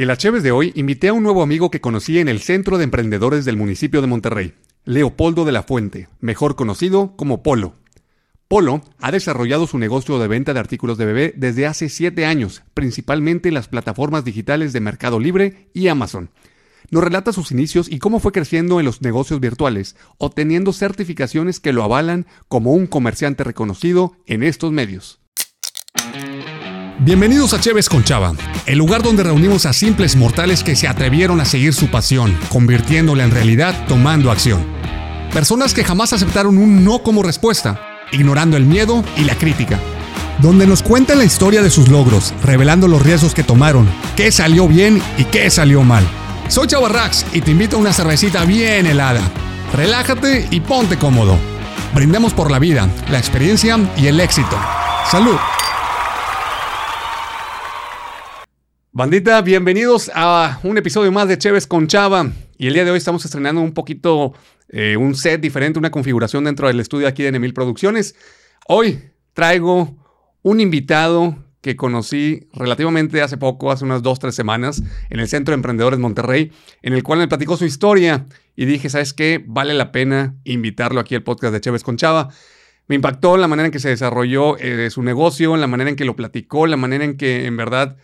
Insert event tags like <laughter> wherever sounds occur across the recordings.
En la Cheves de hoy invité a un nuevo amigo que conocí en el Centro de Emprendedores del municipio de Monterrey, Leopoldo de la Fuente, mejor conocido como Polo. Polo ha desarrollado su negocio de venta de artículos de bebé desde hace siete años, principalmente en las plataformas digitales de Mercado Libre y Amazon. Nos relata sus inicios y cómo fue creciendo en los negocios virtuales, obteniendo certificaciones que lo avalan como un comerciante reconocido en estos medios. Bienvenidos a Cheves con Chava, el lugar donde reunimos a simples mortales que se atrevieron a seguir su pasión, convirtiéndola en realidad tomando acción. Personas que jamás aceptaron un no como respuesta, ignorando el miedo y la crítica. Donde nos cuentan la historia de sus logros, revelando los riesgos que tomaron, qué salió bien y qué salió mal. Soy Chava Rax y te invito a una cervecita bien helada. Relájate y ponte cómodo. Brindemos por la vida, la experiencia y el éxito. ¡Salud! Bandita, bienvenidos a un episodio más de Cheves con Chava. Y el día de hoy estamos estrenando un poquito eh, un set diferente, una configuración dentro del estudio aquí de Nemil Producciones. Hoy traigo un invitado que conocí relativamente hace poco, hace unas dos, tres semanas, en el Centro de Emprendedores Monterrey, en el cual me platicó su historia y dije, ¿sabes qué? Vale la pena invitarlo aquí al podcast de Cheves con Chava. Me impactó la manera en que se desarrolló eh, su negocio, la manera en que lo platicó, la manera en que en verdad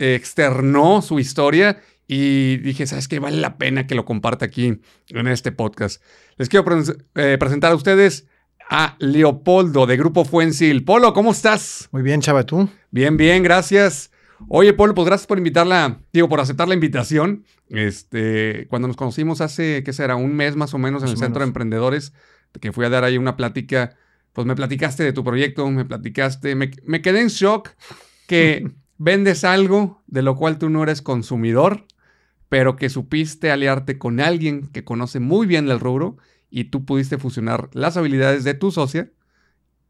externó su historia y dije, ¿sabes qué? Vale la pena que lo comparta aquí en este podcast. Les quiero eh, presentar a ustedes a Leopoldo de Grupo Fuensil. Polo, ¿cómo estás? Muy bien, Chava, ¿tú? Bien, bien, gracias. Oye, Polo, pues gracias por invitarla, digo, por aceptar la invitación. Este, cuando nos conocimos hace, ¿qué será? Un mes más o menos en el Centro de Emprendedores, que fui a dar ahí una plática, pues me platicaste de tu proyecto, me platicaste, me, me quedé en shock que <laughs> vendes algo de lo cual tú no eres consumidor, pero que supiste aliarte con alguien que conoce muy bien el rubro y tú pudiste fusionar las habilidades de tu socia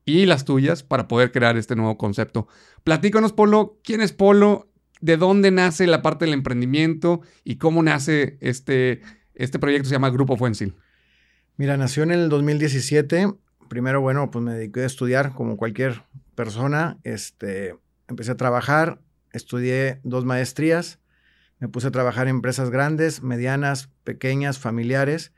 y las tuyas para poder crear este nuevo concepto. Platícanos, Polo, ¿quién es Polo? ¿De dónde nace la parte del emprendimiento y cómo nace este, este proyecto? Se llama Grupo Fuensil. Mira, nació en el 2017. Primero, bueno, pues me dediqué a estudiar como cualquier persona. Este, empecé a trabajar, estudié dos maestrías, me puse a trabajar en empresas grandes, medianas, pequeñas, familiares.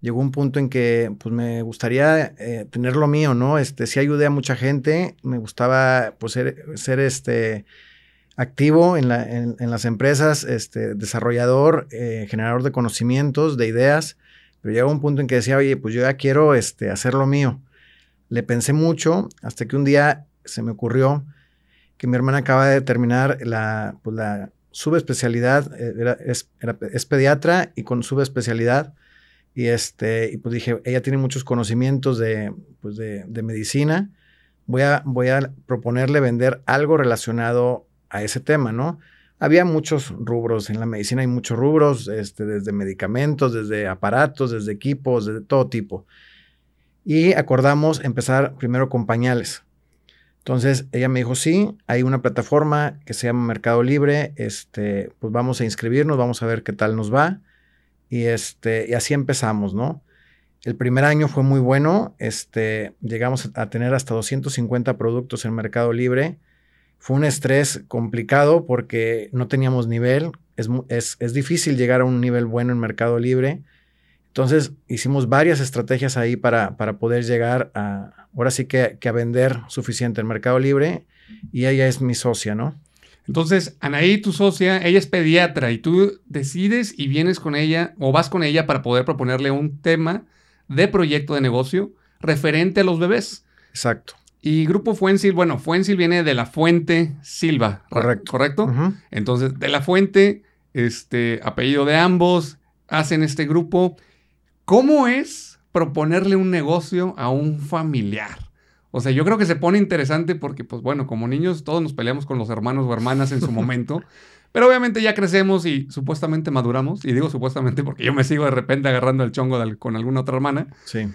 Llegó un punto en que pues me gustaría eh, tener lo mío, ¿no? Este, sí ayudé a mucha gente, me gustaba pues ser, ser este, activo en, la, en, las empresas, este, desarrollador, eh, generador de conocimientos, de ideas, pero llegó un punto en que decía, oye, pues yo ya quiero este, hacer lo mío. Le pensé mucho hasta que un día se me ocurrió que mi hermana acaba de terminar la, pues la subespecialidad, eh, era, es, es, pediatra y con subespecialidad. Y, este, y pues dije, ella tiene muchos conocimientos de, pues de, de, medicina. Voy a, voy a proponerle vender algo relacionado a ese tema, ¿no? Había muchos rubros, en la medicina hay muchos rubros, este, desde medicamentos, desde aparatos, desde equipos, de todo tipo. Y acordamos empezar primero con pañales. Entonces ella me dijo, sí, hay una plataforma que se llama Mercado Libre, este, pues vamos a inscribirnos, vamos a ver qué tal nos va. Y, este, y así empezamos, ¿no? El primer año fue muy bueno, este, llegamos a tener hasta 250 productos en Mercado Libre. Fue un estrés complicado porque no teníamos nivel, es, es, es difícil llegar a un nivel bueno en Mercado Libre. Entonces hicimos varias estrategias ahí para, para poder llegar a, ahora sí que, a vender suficiente en Mercado Libre y ella es mi socia, ¿no? Entonces, Anaí, tu socia, ella es pediatra y tú decides y vienes con ella o vas con ella para poder proponerle un tema de proyecto de negocio referente a los bebés. Exacto. Y Grupo Fuensil, bueno, Fuensil viene de la fuente Silva. Correcto. ¿Correcto? Entonces, de la fuente, este, apellido de ambos, hacen este grupo ¿Cómo es proponerle un negocio a un familiar? O sea, yo creo que se pone interesante porque, pues bueno, como niños todos nos peleamos con los hermanos o hermanas en su <laughs> momento, pero obviamente ya crecemos y supuestamente maduramos, y digo supuestamente porque yo me sigo de repente agarrando el chongo con alguna otra hermana. Sí.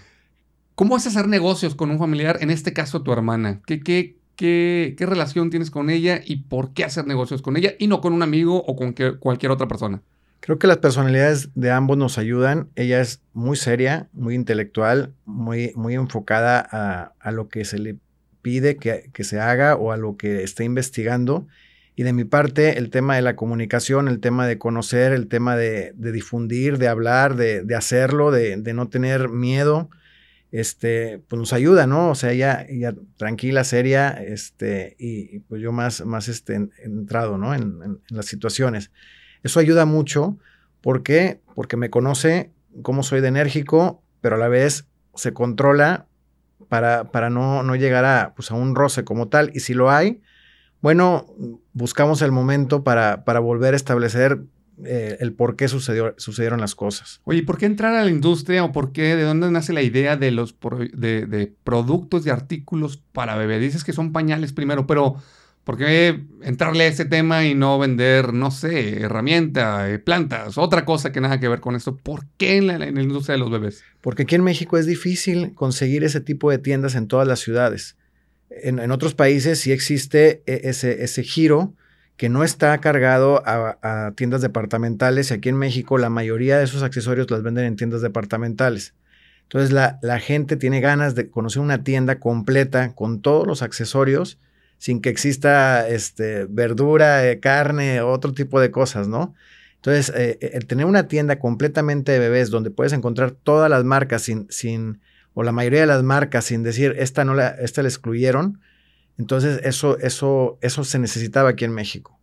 ¿Cómo es hacer negocios con un familiar, en este caso tu hermana? ¿Qué, qué, qué, qué relación tienes con ella y por qué hacer negocios con ella y no con un amigo o con cualquier otra persona? Creo que las personalidades de ambos nos ayudan. Ella es muy seria, muy intelectual, muy, muy enfocada a, lo que se le pide que, se haga o a lo que está investigando. Y de mi parte, el tema de la comunicación, el tema de conocer, el tema de, difundir, de hablar, de, hacerlo, de, no tener miedo, este, pues nos ayuda, ¿no? O sea, ella, tranquila, seria, este, y, pues yo más, más este, entrado, ¿no? En, las situaciones. Eso ayuda mucho. ¿Por qué? Porque me conoce cómo soy de enérgico, pero a la vez se controla para, para no, no llegar a, pues, a un roce como tal. Y si lo hay, bueno, buscamos el momento para, para volver a establecer eh, el por qué sucedió, sucedieron las cosas. Oye, ¿por qué entrar a la industria o por qué, de dónde nace la idea de los de, productos y artículos para bebé? Dices que son pañales primero, pero ¿por qué entrarle a ese tema y no vender, no sé, herramienta, eh, plantas, otra cosa que nada que ver con esto? ¿Por qué en la, industria de los bebés? Porque aquí en México es difícil conseguir ese tipo de tiendas en todas las ciudades. En, otros países sí existe e, ese, ese giro que no está cargado a, tiendas departamentales y aquí en México la mayoría de esos accesorios las venden en tiendas departamentales. Entonces la, gente tiene ganas de conocer una tienda completa con todos los accesorios sin que exista este, verdura, eh, carne, otro tipo de cosas, ¿no? Entonces, eh, el tener una tienda completamente de bebés donde puedes encontrar todas las marcas sin, sin o la mayoría de las marcas sin decir esta no la, esta la excluyeron. Entonces eso, eso, eso se necesitaba aquí en México.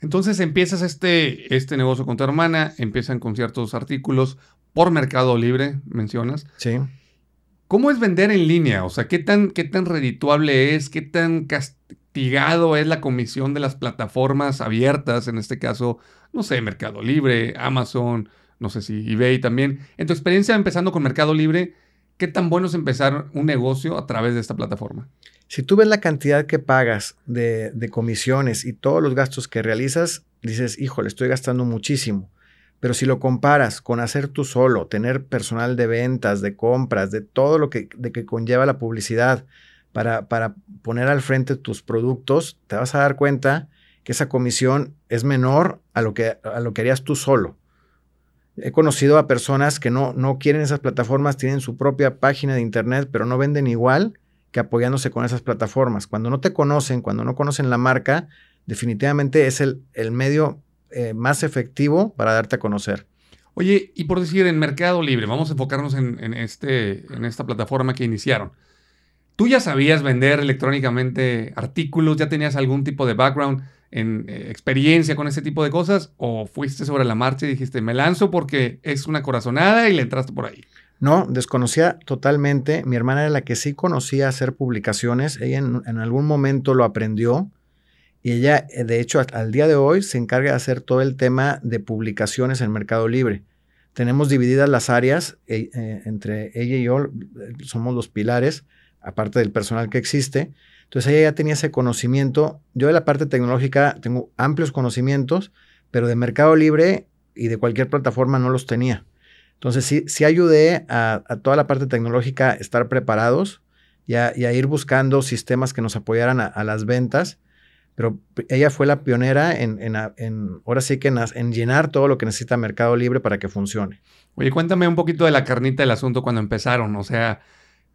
Entonces empiezas este, este negocio con tu hermana, empiezan con ciertos artículos por Mercado Libre, mencionas. Sí. ¿Cómo es vender en línea? O sea, ¿qué tan, qué tan redituable es? ¿Qué tan castigado es la comisión de las plataformas abiertas? En este caso, no sé, Mercado Libre, Amazon, no sé si eBay también. En tu experiencia empezando con Mercado Libre, ¿Qué tan bueno es empezar un negocio a través de esta plataforma? Si tú ves la cantidad que pagas de, comisiones y todos los gastos que realizas, dices, híjole, estoy gastando muchísimo. Pero si lo comparas con hacer tú solo, tener personal de ventas, de compras, de todo lo que, de que conlleva la publicidad para, para poner al frente tus productos, te vas a dar cuenta que esa comisión es menor a lo que, a lo que harías tú solo. He conocido a personas que no, no quieren esas plataformas, tienen su propia página de internet, pero no venden igual que apoyándose con esas plataformas. Cuando no te conocen, cuando no conocen la marca, definitivamente es el, el medio eh, más efectivo para darte a conocer. Oye, y por decir, en Mercado Libre, vamos a enfocarnos en, en, este, en esta plataforma que iniciaron. ¿Tú ya sabías vender electrónicamente artículos? ¿Ya tenías algún tipo de background? en eh, experiencia con ese tipo de cosas o fuiste sobre la marcha y dijiste, me lanzo porque es una corazonada y le entraste por ahí? No, desconocía totalmente. Mi hermana era la que sí conocía hacer publicaciones. Ella en, algún momento lo aprendió y ella, eh, de hecho, al día de hoy se encarga de hacer todo el tema de publicaciones en Mercado Libre. Tenemos divididas las áreas eh, entre ella y yo, somos los pilares, aparte del personal que existe. Entonces ella ya tenía ese conocimiento. Yo de la parte tecnológica tengo amplios conocimientos, pero de Mercado Libre y de cualquier plataforma no los tenía. Entonces sí, sí ayudé a, toda la parte tecnológica a estar preparados y a, ir buscando sistemas que nos apoyaran a, las ventas. Pero ella fue la pionera en, en, ahora sí que en, en, llenar todo lo que necesita Mercado Libre para que funcione. Oye, cuéntame un poquito de la carnita del asunto cuando empezaron. O sea,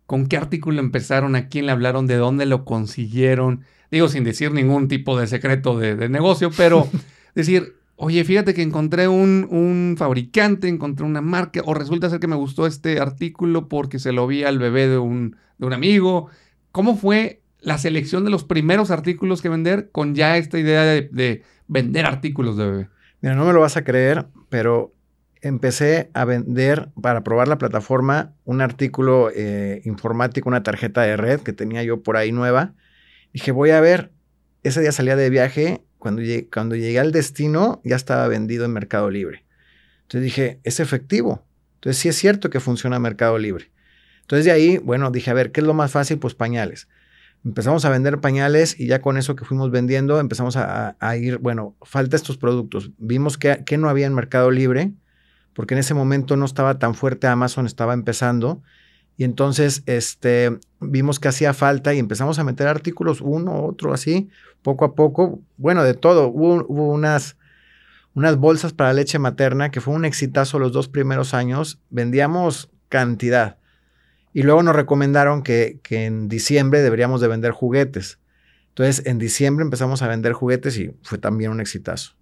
con qué artículo empezaron, a quién le hablaron, de dónde lo consiguieron. Digo, sin decir ningún tipo de secreto de, negocio, pero <laughs> decir, oye, fíjate que encontré un, fabricante, encontré una marca, o resulta ser que me gustó este artículo porque se lo vi al bebé de un, de un amigo. ¿Cómo fue la selección de los primeros artículos que vender con ya esta idea de, de vender artículos de bebé? Mira, no me lo vas a creer, pero empecé a vender para probar la plataforma un artículo eh, informático, una tarjeta de red que tenía yo por ahí nueva. Dije, voy a ver, ese día salía de viaje, cuando llegué, cuando llegué al destino ya estaba vendido en Mercado Libre. Entonces dije, es efectivo. Entonces sí es cierto que funciona Mercado Libre. Entonces de ahí, bueno, dije, a ver, ¿qué es lo más fácil? Pues pañales. Empezamos a vender pañales y ya con eso que fuimos vendiendo empezamos a, ir, bueno, falta estos productos. Vimos que, que no había en Mercado Libre porque en ese momento no estaba tan fuerte Amazon, estaba empezando. Y entonces este, vimos que hacía falta y empezamos a meter artículos, uno, otro, así, poco a poco. Bueno, de todo. Hubo, unas, unas bolsas para leche materna que fue un exitazo los dos primeros años. Vendíamos cantidad. Y luego nos recomendaron que, que en diciembre deberíamos de vender juguetes. Entonces, en diciembre empezamos a vender juguetes y fue también un exitazo.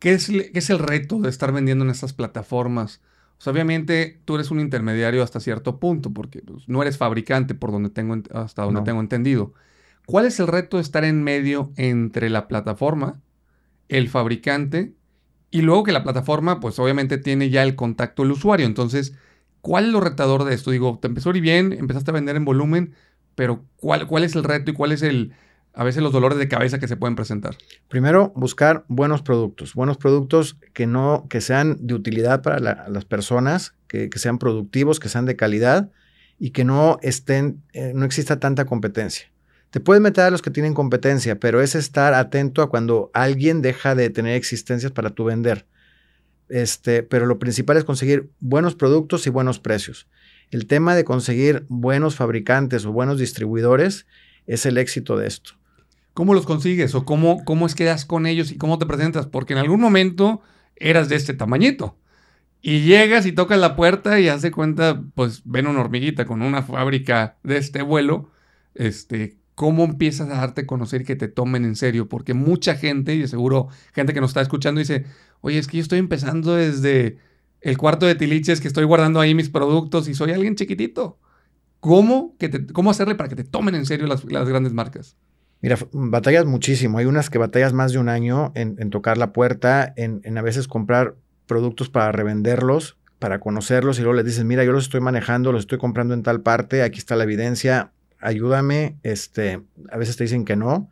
¿Qué es, qué es el reto de estar vendiendo en estas plataformas? obviamente tú eres un intermediario hasta cierto punto, porque pues, no eres fabricante por donde tengo, hasta donde tengo entendido. ¿Cuál es el reto de estar en medio entre la plataforma, el fabricante, y luego que la plataforma, pues obviamente tiene ya el contacto del usuario? Entonces, ¿cuál es lo retador de esto? Digo, te empezó a ir bien, empezaste a vender en volumen, pero ¿cuál, cuál es el reto y cuál es el, a veces los dolores de cabeza que se pueden presentar? Primero, buscar buenos productos, buenos productos que no, que sean de utilidad para las personas, que, sean productivos, que sean de calidad y que no estén, eh, no exista tanta competencia. Te puedes meter a los que tienen competencia, pero es estar atento a cuando alguien deja de tener existencias para tu vender. Este, pero lo principal es conseguir buenos productos y buenos precios. El tema de conseguir buenos fabricantes o buenos distribuidores es el éxito de esto. ¿Cómo los consigues o cómo, cómo es que das con ellos y cómo te presentas? Porque en algún momento eras de este tamañito. Y llegas y tocas la puerta y hace cuenta, pues ven una hormiguita con una fábrica de este vuelo. Este, ¿Cómo empiezas a darte a conocer que te tomen en serio? Porque mucha gente, y seguro gente que nos está escuchando, dice, oye, es que yo estoy empezando desde el cuarto de tiliches que estoy guardando ahí mis productos y soy alguien chiquitito. ¿Cómo, que te, cómo hacerle para que te tomen en serio las, las grandes marcas? Mira, batallas muchísimo. Hay unas que batallas más de un año en, tocar la puerta, en, a veces comprar productos para revenderlos, para conocerlos y luego les dices, mira, yo los estoy manejando, los estoy comprando en tal parte, aquí está la evidencia, ayúdame. Este, a veces te dicen que no.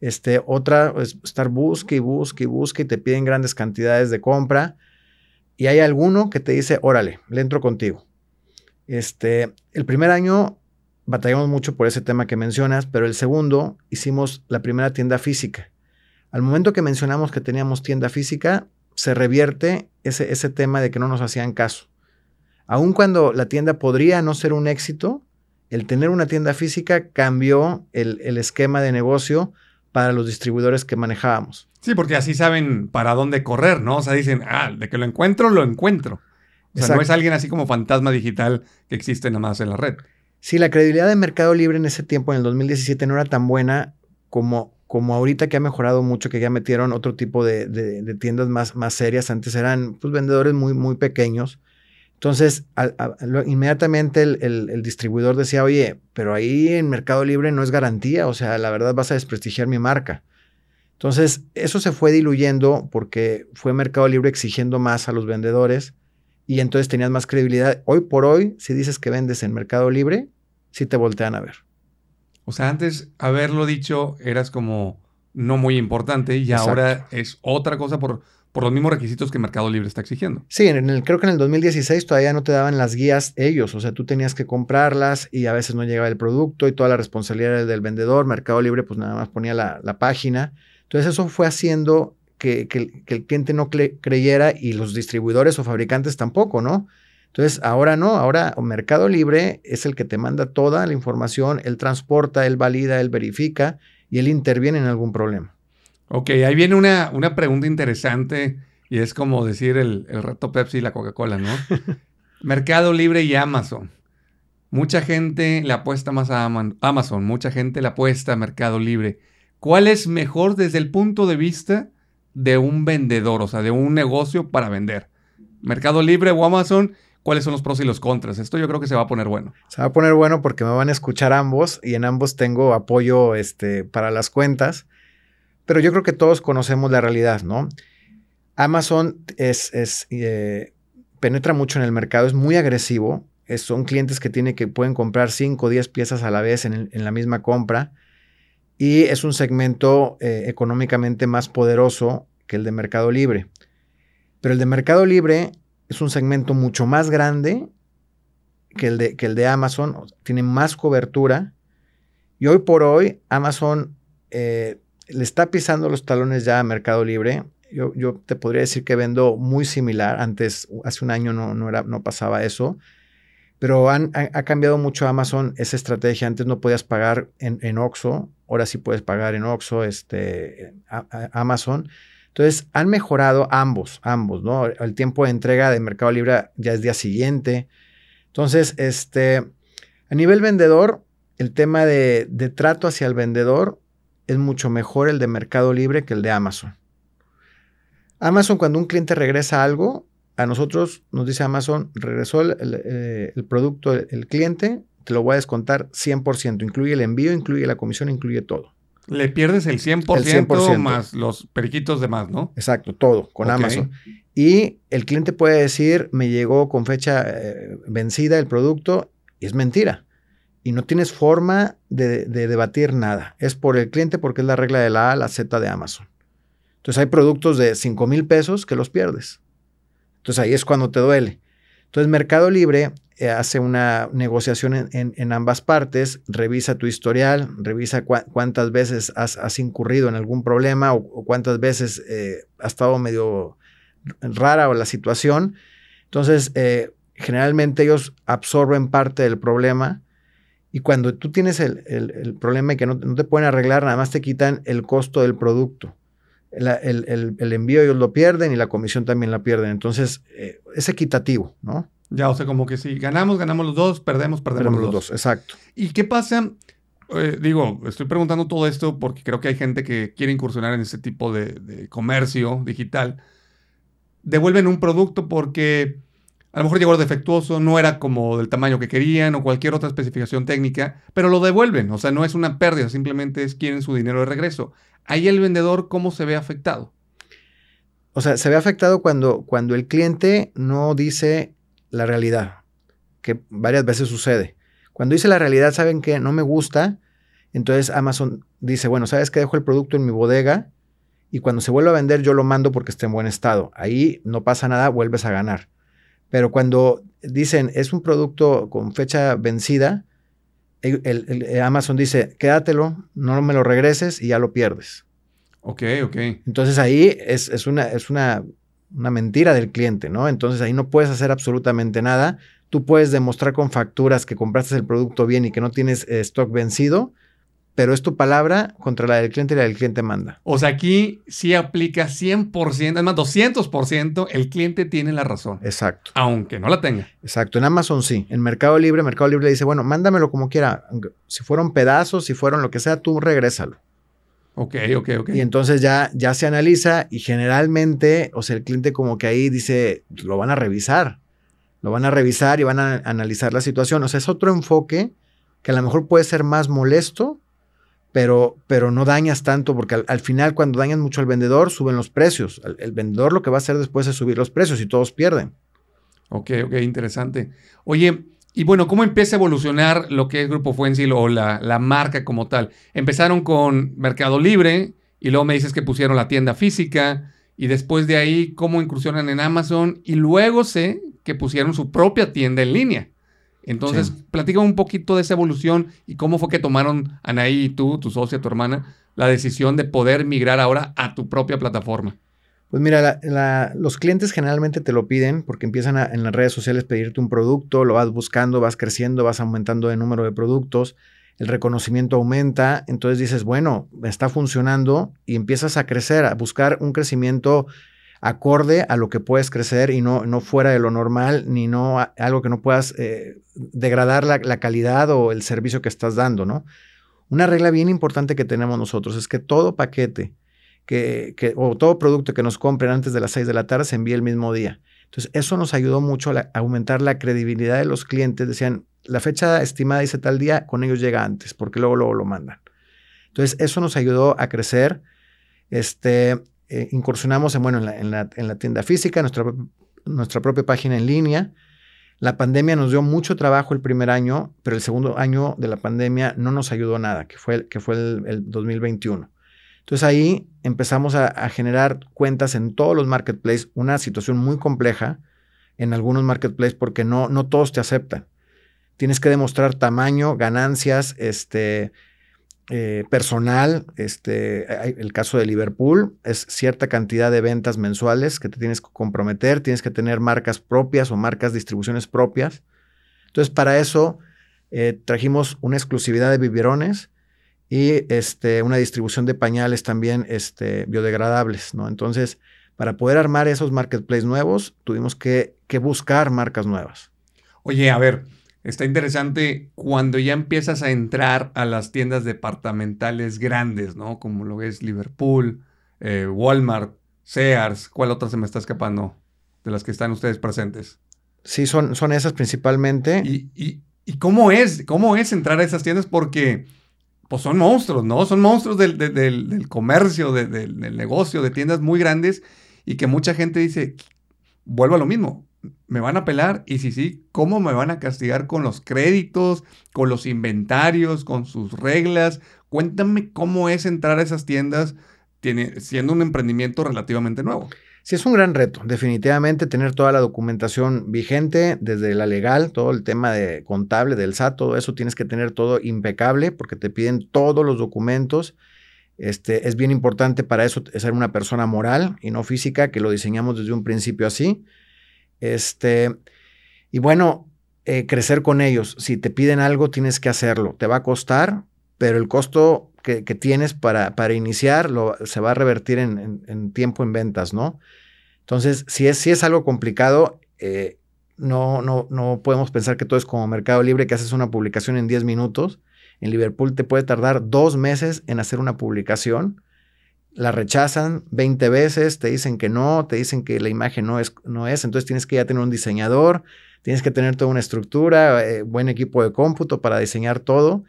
Este, otra es estar busque y busque y busque y te piden grandes cantidades de compra. Y hay alguno que te dice, órale, le entro contigo. Este, el primer año batallamos mucho por ese tema que mencionas, pero el segundo hicimos la primera tienda física. Al momento que mencionamos que teníamos tienda física, se revierte ese, ese tema de que no nos hacían caso. Aun cuando la tienda podría no ser un éxito, el tener una tienda física cambió el, el esquema de negocio para los distribuidores que manejábamos. Sí, porque así saben para dónde correr, ¿no? O sea, dicen, ah, de que lo encuentro, lo encuentro. O sea, no es alguien así como fantasma digital que existe nada más en la red. Sí, la credibilidad de Mercado Libre en ese tiempo, en el 2017, no era tan buena como, como ahorita que ha mejorado mucho, que ya metieron otro tipo de, tiendas más, más serias. Antes eran pues, vendedores muy, muy pequeños. Entonces, inmediatamente el, distribuidor decía, oye, pero ahí en Mercado Libre no es garantía, o sea, la verdad vas a desprestigiar mi marca. Entonces, eso se fue diluyendo porque fue Mercado Libre exigiendo más a los vendedores y entonces tenías más credibilidad. Hoy por hoy, si dices que vendes en Mercado Libre, sí te voltean a ver. O sea, antes haberlo dicho eras como no muy importante y ahora es otra cosa por, por los mismos requisitos que Mercado Libre está exigiendo. Sí, en creo que en el 2016 todavía no te daban las guías ellos, o sea, tú tenías que comprarlas y a veces no llegaba el producto y toda la responsabilidad era del vendedor. Mercado Libre pues nada más ponía la, la página. Entonces eso fue haciendo que, el cliente no creyera y los distribuidores o fabricantes tampoco, ¿no? Entonces, ahora no, ahora Mercado Libre es el que te manda toda la información, él transporta, él valida, él verifica y él interviene en algún problema. Ok, ahí viene una, una pregunta interesante y es como decir el, el reto Pepsi y la Coca-Cola, ¿no? <laughs> Mercado Libre y Amazon. Mucha gente le apuesta más a Amazon, mucha gente le apuesta a Mercado Libre. ¿Cuál es mejor desde el punto de vista de un vendedor, o sea, de un negocio para vender. Mercado Libre o Amazon, ¿cuáles son los pros y los contras? Esto yo creo que se va a poner bueno. Se va a poner bueno porque me van a escuchar ambos y en ambos tengo apoyo este, para las cuentas, pero yo creo que todos conocemos la realidad, ¿no? Amazon es, es eh, penetra mucho en el mercado, es muy agresivo, son clientes que, tienen, que pueden comprar 5 o 10 piezas a la vez en, la misma compra y es un segmento eh, económicamente más poderoso que el de Mercado Libre. Pero el de Mercado Libre es un segmento mucho más grande que el de, que el de Amazon, tiene más cobertura y hoy por hoy Amazon eh, le está pisando los talones ya a Mercado Libre. Yo, yo, te podría decir que vendo muy similar. Antes, hace un año no, no, era, no pasaba eso. Pero han, ha, cambiado mucho Amazon esa estrategia. Antes no podías pagar en, en ahora sí puedes pagar en Oxxo, este, Amazon. Entonces, han mejorado ambos, ambos, ¿no? El tiempo de entrega de Mercado Libre ya es día siguiente. Entonces, este, a nivel vendedor, el tema de, de trato hacia el vendedor es mucho mejor el de Mercado Libre que el de Amazon. Amazon, cuando un cliente regresa algo, a nosotros nos dice Amazon, regresó el, eh, producto, el, cliente, te lo voy a descontar 100%, incluye el envío, incluye la comisión, incluye todo. Le pierdes el 100%, más los periquitos de más, ¿no? Exacto, todo con Amazon. Y el cliente puede decir, me llegó con fecha eh, vencida el producto, y es mentira. Y no tienes forma de, de debatir nada. Es por el cliente porque es la regla de la A a la Z de Amazon. Entonces hay productos de 5 mil pesos que los pierdes. Entonces ahí es cuando te duele. Entonces Mercado Libre eh, hace una negociación en, ambas partes, revisa tu historial, revisa cuántas veces has, incurrido en algún problema o, cuántas veces eh, ha estado medio rara o la situación. Entonces, eh, generalmente ellos absorben parte del problema y cuando tú tienes el, problema y que no, no, te pueden arreglar, nada más te quitan el costo del producto el, envío ellos lo pierden y la comisión también la pierden. Entonces, eh, es equitativo, ¿no? Ya, o sea, como que si ganamos, ganamos los dos, perdemos, perdemos, los, dos. Exacto. ¿Y qué pasa? Eh, digo, estoy preguntando todo esto porque creo que hay gente que quiere incursionar en ese tipo de comercio digital. Devuelven un producto porque a lo mejor llegó defectuoso, no era como del tamaño que querían o cualquier otra especificación técnica, pero lo devuelven. O sea, no es una pérdida, simplemente es quieren su dinero de regreso. Ahí el vendedor, ¿cómo se ve afectado? O sea, se ve afectado cuando, cuando el cliente no dice la realidad, que varias veces sucede. Cuando dice la realidad, saben que no me gusta, entonces Amazon dice, bueno, sabes que dejo el producto en mi bodega y cuando se vuelve a vender yo lo mando porque está en buen estado. Ahí no pasa nada, vuelves a ganar. Pero cuando dicen es un producto con fecha vencida, el, Amazon dice, quédatelo, no me lo regreses y ya lo pierdes. Ok, ok. Entonces ahí es, una, es una, una, mentira del cliente, ¿no? Entonces ahí no puedes hacer absolutamente nada. Tú puedes demostrar con facturas que compraste el producto bien y que no tienes eh, stock vencido, pero es tu palabra contra la del cliente y la del cliente manda. O sea, aquí sí aplica 100%, además 200%, el cliente tiene la razón. Exacto. Aunque no la tenga. Exacto. En Amazon sí. En Mercado Libre, Mercado Libre le dice, bueno, mándamelo como quiera. Si fueron pedazos, si fueron lo que sea, tú regrésalo. Ok, ok, ok. Y entonces ya, ya se analiza y generalmente, o sea, el cliente como que ahí dice, lo van a revisar. Lo van a revisar y van a analizar la situación. O sea, es otro enfoque que a lo mejor puede ser más molesto, pero, pero no dañas tanto, porque al, final cuando dañas mucho al vendedor, suben los precios. El, vendedor lo que va a hacer después es subir los precios y todos pierden. Ok, ok, interesante. Oye, y bueno, ¿cómo empieza a evolucionar lo que es Grupo Fuensil o la, la marca como tal? Empezaron con Mercado Libre y luego me dices que pusieron la tienda física y después de ahí, ¿cómo incursionan en Amazon? Y luego sé que pusieron su propia tienda en línea. Entonces, platica un poquito de esa evolución y cómo fue que tomaron Anaí y tú, tu socia, tu hermana, la decisión de poder migrar ahora a tu propia plataforma. Pues mira, los clientes generalmente te lo piden porque empiezan en las redes sociales a pedirte un producto, lo vas buscando, vas creciendo, vas aumentando el número de productos, el reconocimiento aumenta, entonces dices, bueno, está funcionando y empiezas a crecer, a buscar un crecimiento acorde a lo que puedes crecer y no, no fuera de lo normal, ni no algo que no puedas eh, degradar la, calidad o el servicio que estás dando, ¿no? Una regla bien importante que tenemos nosotros es que todo paquete que, o todo producto que nos compren antes de las 6 de la tarde se envíe el mismo día. Entonces, eso nos ayudó mucho a, aumentar la credibilidad de los clientes. Decían, la fecha estimada dice tal día, con ellos llega antes, porque luego, luego lo mandan. Entonces, eso nos ayudó a crecer. Este, eh, incursionamos en, bueno, en la, tienda física, nuestra, nuestra propia página en línea. La pandemia nos dio mucho trabajo el primer año, pero el segundo año de la pandemia no nos ayudó nada, que fue, que fue el, 2021. Entonces ahí empezamos a, generar cuentas en todos los marketplaces, una situación muy compleja en algunos marketplaces porque no, no todos te aceptan. Tienes que demostrar tamaño, ganancias, este, eh, personal, este, el caso de Liverpool, es cierta cantidad de ventas mensuales que te tienes que comprometer, tienes que tener marcas propias o marcas distribuciones propias. Entonces, para eso eh, trajimos una exclusividad de biberones y este, una distribución de pañales también este, biodegradables, ¿no? Entonces, para poder armar esos marketplaces nuevos, tuvimos que, que buscar marcas nuevas. Oye, a ver, está interesante cuando ya empiezas a entrar a las tiendas departamentales grandes, ¿no? Como lo es Liverpool, eh, Walmart, Sears, ¿cuál otra se me está escapando de las que están ustedes presentes? Sí, son, son esas principalmente. ¿Y, cómo es? ¿Cómo es entrar a esas tiendas? Porque pues son monstruos, ¿no? Son monstruos del, comercio, del, negocio, de tiendas muy grandes y que mucha gente dice, vuelvo a lo mismo, me van a pelar y si sí, ¿cómo me van a castigar con los créditos, con los inventarios, con sus reglas? Cuéntame cómo es entrar a esas tiendas siendo un emprendimiento relativamente nuevo. Sí, es un gran reto, definitivamente tener toda la documentación vigente, desde la legal, todo el tema de contable, del SAT, todo eso tienes que tener todo impecable porque te piden todos los documentos. Este, es bien importante para eso ser una persona moral y no física, que lo diseñamos desde un principio así. Este, y bueno, eh, crecer con ellos. Si te piden algo, tienes que hacerlo. Te va a costar, pero el costo que, tienes para, para iniciar lo, se va a revertir en, tiempo en ventas, ¿no? Entonces, si es, si es algo complicado, eh, no, no, no podemos pensar que todo es como Mercado Libre, que haces una publicación en 10 minutos. En Liverpool te puede tardar dos meses en hacer una publicación. La rechazan 20 veces, te dicen que no, te dicen que la imagen no es, no es. Entonces tienes que ya tener un diseñador, tienes que tener toda una estructura, eh, buen equipo de cómputo para diseñar todo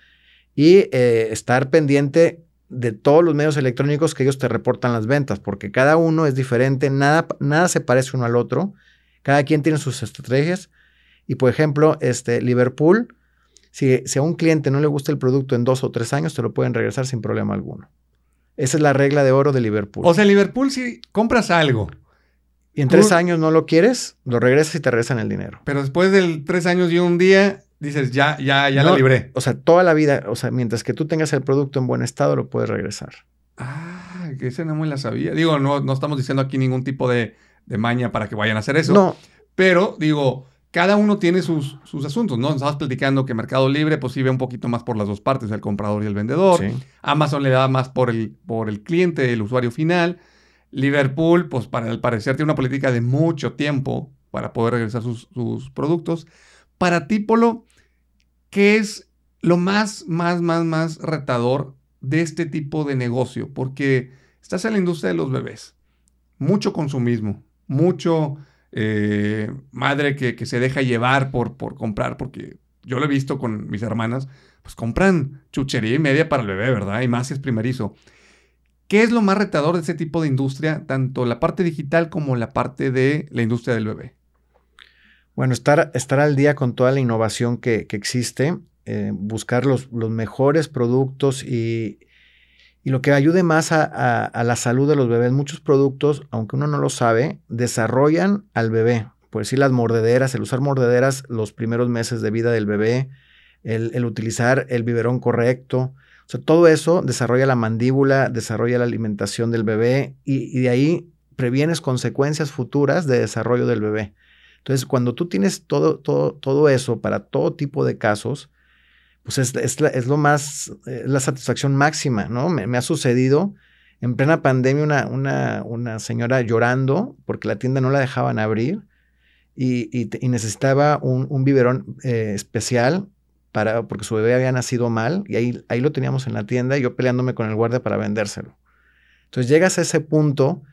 y eh, estar pendiente de todos los medios electrónicos que ellos te reportan las ventas, porque cada uno es diferente, nada, nada se parece uno al otro, cada quien tiene sus estrategias. Y por ejemplo, este, Liverpool, si, si a un cliente no le gusta el producto en dos o tres años, te lo pueden regresar sin problema alguno. Esa es la regla de oro de Liverpool. O sea, Liverpool, si compras algo. Y en tres años no lo quieres, lo regresas y te regresan el dinero. Pero después de tres años y un día, dices, ya, ya, ya la libré. O sea, toda la vida, o sea, mientras que tú tengas el producto en buen estado, lo puedes regresar. Ah, que esa no me la sabía. Digo, no, no estamos diciendo aquí ningún tipo de, maña para que vayan a hacer eso. No. Pero, digo, cada uno tiene sus, sus asuntos, ¿no? Estabas platicando que Mercado Libre, pues sí ve un poquito más por las dos partes, el comprador y el vendedor. Amazon le da más por el, por el cliente, el usuario final. Liverpool, pues para el parecer tiene una política de mucho tiempo para poder regresar sus, sus productos. Para ti, Polo, ¿Qué es lo más, más, más, más retador de este tipo de negocio? Porque estás en la industria de los bebés. Mucho consumismo, mucho eh, madre que, se deja llevar por, por comprar, porque yo lo he visto con mis hermanas, pues compran chuchería y media para el bebé, ¿verdad? Y más si es primerizo. ¿Qué es lo más retador de este tipo de industria, tanto la parte digital como la parte de la industria del bebé? Bueno, estar, estar al día con toda la innovación que, existe, eh, buscar los, mejores productos y, lo que ayude más a, la salud de los bebés. Muchos productos, aunque uno no lo sabe, desarrollan al bebé. Por decir las mordederas, el usar mordederas los primeros meses de vida del bebé, el, utilizar el biberón correcto. O sea, todo eso desarrolla la mandíbula, desarrolla la alimentación del bebé y, y de ahí previenes consecuencias futuras de desarrollo del bebé. Entonces, cuando tú tienes todo eso para todo tipo de casos, pues es, es, lo más, eh, la satisfacción máxima, ¿no? Me, ha sucedido en plena pandemia una, una, una, señora llorando porque la tienda no la dejaban abrir y, y, necesitaba un, un biberón eh, especial para, porque su bebé había nacido mal y ahí, ahí lo teníamos en la tienda y yo peleándome con el guardia para vendérselo. Entonces llegas a ese punto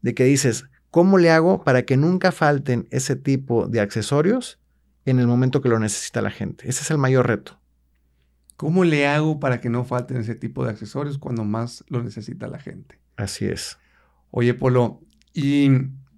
de que dices, ¿Cómo le hago para que nunca falten ese tipo de accesorios en el momento que lo necesita la gente? Ese es el mayor reto. ¿Cómo le hago para que no falten ese tipo de accesorios cuando más lo necesita la gente? Así es. Oye, Polo, y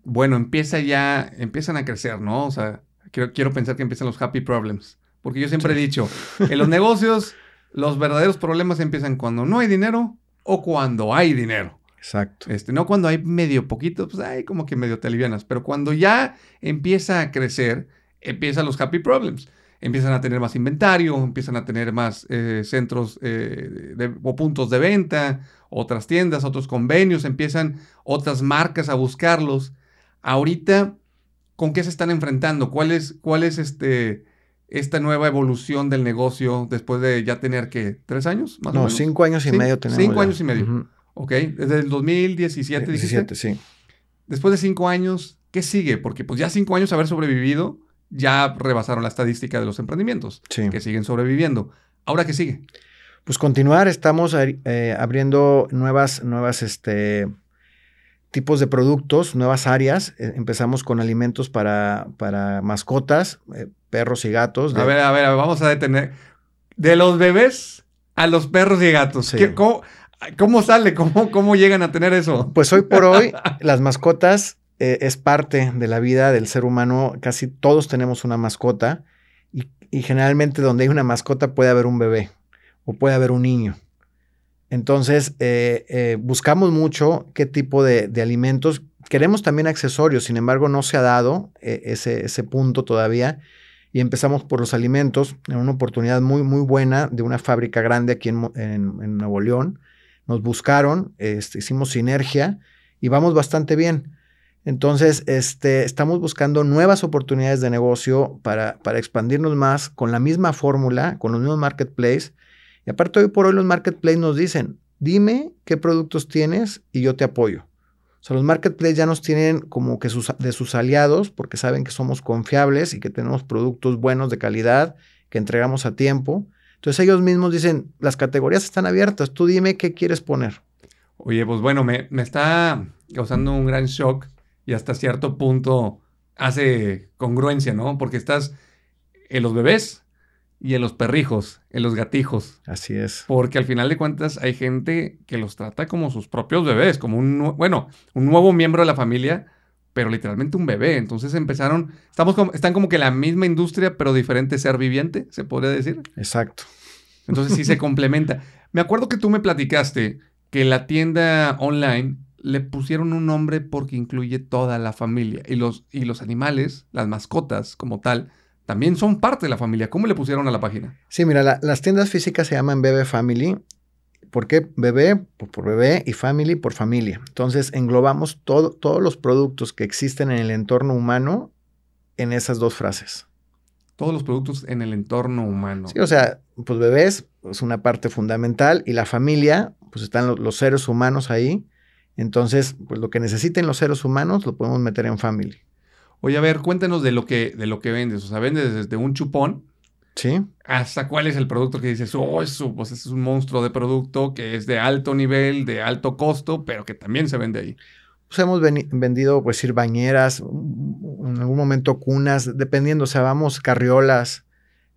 bueno, empieza ya, empiezan a crecer, ¿no? O sea, quiero, quiero pensar que empiezan los happy problems. Porque yo siempre he dicho, <laughs> en los negocios, los verdaderos problemas empiezan cuando no hay dinero o cuando hay dinero. Exacto. Este, no cuando hay medio poquito, pues hay como que medio te alivianas, pero cuando ya empieza a crecer, empiezan los happy problems. Empiezan a tener más inventario, empiezan a tener más eh, centros eh, o puntos de venta, otras tiendas, otros convenios, empiezan otras marcas a buscarlos. Ahorita, ¿con qué se están enfrentando? ¿Cuál es, cuál es este, esta nueva evolución del negocio después de ya tener que tres años? Más no, cinco años y medio tenemos. Cinco años y medio. ¿ok? Desde el 2017, 17, sí. Después de cinco años, ¿qué sigue? Porque pues ya cinco años haber sobrevivido ya rebasaron la estadística de los emprendimientos, Sí. que siguen sobreviviendo. ¿Ahora qué sigue? Pues continuar, estamos eh, abriendo nuevas, nuevas, este, tipos de productos, nuevas áreas. Eh, empezamos con alimentos para, para mascotas, eh, perros y gatos. de- A ver, a ver, a ver, vamos a detener. De los bebés a los perros y gatos. Sí. ¿Qué- cómo, cómo sale? ¿Cómo, ¿Cómo llegan a tener eso? Pues hoy por hoy, <laughs> las mascotas eh, es parte de la vida del ser humano. Casi todos tenemos una mascota y, generalmente donde hay una mascota puede haber un bebé o puede haber un niño. Entonces, eh, eh, buscamos mucho qué tipo de, alimentos. Queremos también accesorios, sin embargo, no se ha dado eh, ese, ese punto todavía. Y empezamos por los alimentos, en una oportunidad muy, muy buena de una fábrica grande aquí en- en Nuevo León. Nos buscaron, este, hicimos sinergia y vamos bastante bien. Entonces, este, estamos buscando nuevas oportunidades de negocio para, para expandirnos más con la misma fórmula, con los mismos marketplaces. Y aparte, hoy por hoy los marketplaces nos dicen, dime qué productos tienes y yo te apoyo. O sea, los marketplaces ya nos tienen como que sus, de sus aliados porque saben que somos confiables y que tenemos productos buenos de calidad, que entregamos a tiempo. Entonces ellos mismos dicen, las categorías están abiertas, tú dime qué quieres poner. Oye, pues bueno, me, me está causando un gran shock y hasta cierto punto hace congruencia, ¿no? Porque estás en los bebés y en los perrijos, en los gatijos. Así es. Porque al final de cuentas hay gente que los trata como sus propios bebés, como un, bueno, un nuevo miembro de la familia, pero literalmente un bebé. Entonces empezaron, estamos como, están como que en la misma industria, pero diferente ser viviente, se podría decir. Exacto. Entonces sí se <laughs> complementa. Me acuerdo que tú me platicaste que la tienda online le pusieron un nombre porque incluye toda la familia y los, y los animales, las mascotas como tal, también son parte de la familia. ¿Cómo le pusieron a la página? Sí, mira, la- las tiendas físicas se llaman Bebé Family. ¿Por qué bebé? Por, por bebé y family por familia. Entonces englobamos todo- todos los productos que existen en el entorno humano en esas dos frases. Todos los productos en el entorno humano. Sí, o sea, pues bebés es una parte fundamental y la familia, pues están lo- los seres humanos ahí. Entonces, pues lo que necesiten los seres humanos lo podemos meter en family. Oye, a ver, cuéntanos de lo que, de lo que vendes. O sea, vendes desde un chupón ¿Sí? hasta cuál es el producto que dices, oh, eso, pues es un monstruo de producto que es de alto nivel, de alto costo, pero que también se vende ahí. Pues hemos vendido, pues ir bañeras, en algún momento cunas, dependiendo, o sea, vamos carriolas,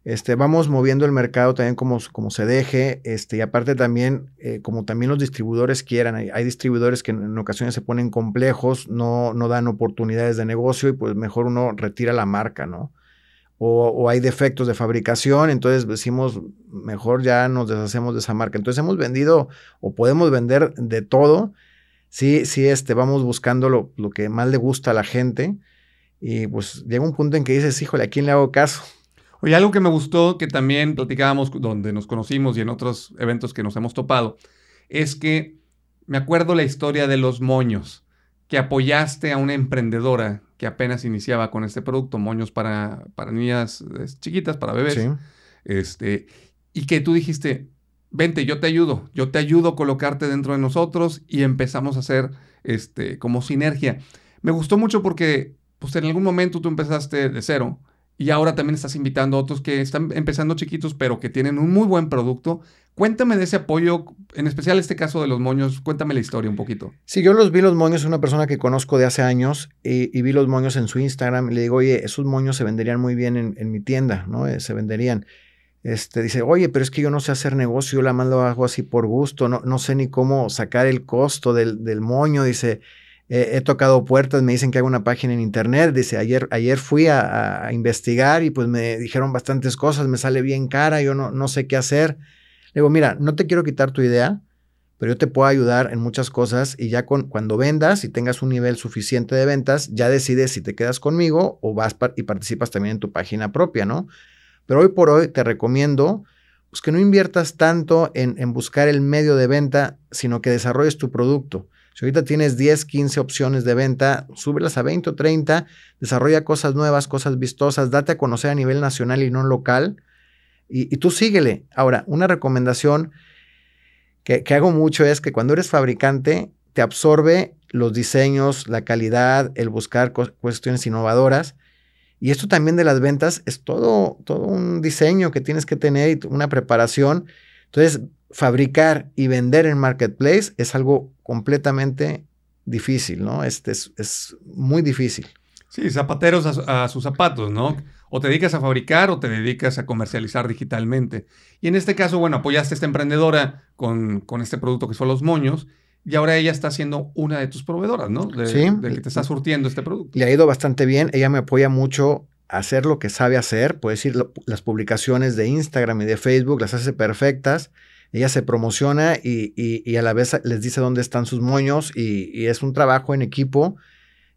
este, vamos moviendo el mercado también como, como se deje, este, y aparte también, eh, como también los distribuidores quieran, hay, distribuidores que en, ocasiones se ponen complejos, no, no dan oportunidades de negocio y pues mejor uno retira la marca, ¿no? O, o hay defectos de fabricación, entonces decimos, mejor ya nos deshacemos de esa marca. Entonces hemos vendido o podemos vender de todo, sí, sí, este, vamos buscando lo, lo que más le gusta a la gente. Y pues llega un punto en que dices, híjole, ¿a quién le hago caso? Oye, algo que me gustó, que también platicábamos donde nos conocimos y en otros eventos que nos hemos topado, es que me acuerdo la historia de los moños, que apoyaste a una emprendedora que apenas iniciaba con este producto, moños para, para niñas eh, chiquitas, para bebés, Sí, este, y que tú dijiste, vente, yo te ayudo, yo te ayudo a colocarte dentro de nosotros y empezamos a hacer este, como sinergia. Me gustó mucho porque pues, en algún momento tú empezaste de cero y ahora también estás invitando a otros que están empezando chiquitos, pero que tienen un muy buen producto. Cuéntame de ese apoyo, en especial este caso de los moños, cuéntame la historia un poquito. Sí, yo los vi los moños, una persona que conozco de hace años, y, vi los moños en su Instagram, y le digo, oye, esos moños se venderían muy bien en, en mi tienda, ¿no? Eh, se venderían. Este, dice, oye, pero es que yo no sé hacer negocio, yo la más lo hago así por gusto, no, no sé ni cómo sacar el costo del, del moño, dice, "Eh, he tocado puertas, me dicen que hago una página en internet, dice, ayer, ayer fui a, investigar y pues me dijeron bastantes cosas, me sale bien cara, yo no, no sé qué hacer. Le digo, mira, no te quiero quitar tu idea, pero yo te puedo ayudar en muchas cosas y ya con, cuando vendas y tengas un nivel suficiente de ventas, ya decides si te quedas conmigo o vas y participas también en tu página propia, ¿no? Pero hoy por hoy te recomiendo pues, que no inviertas tanto en, en buscar el medio de venta, sino que desarrolles tu producto. Si ahorita tienes 10, 15 opciones de venta, súbelas a 20 o 30, desarrolla cosas nuevas, cosas vistosas, date a conocer a nivel nacional y no local, y, tú síguele. Ahora, una recomendación que, hago mucho es que cuando eres fabricante, te absorbe los diseños, la calidad, el buscar cu- cuestiones innovadoras. Y esto también de las ventas es todo, todo un diseño que tienes que tener y una preparación. Entonces, fabricar y vender en Marketplace es algo completamente difícil, ¿no? Este es, muy difícil. Sí, zapateros a, sus zapatos, ¿no? O te dedicas a fabricar o te dedicas a comercializar digitalmente. Y en este caso, bueno, apoyaste a esta emprendedora con, con este producto que son los moños y ahora ella está siendo una de tus proveedoras, ¿no? De, sí. De que te está surtiendo este producto. Le ha ido bastante bien. Ella me apoya mucho a hacer lo que sabe hacer. Puede decir, las publicaciones de Instagram y de Facebook las hace perfectas. Ella se promociona y, a la vez les dice dónde están sus moños y, es un trabajo en equipo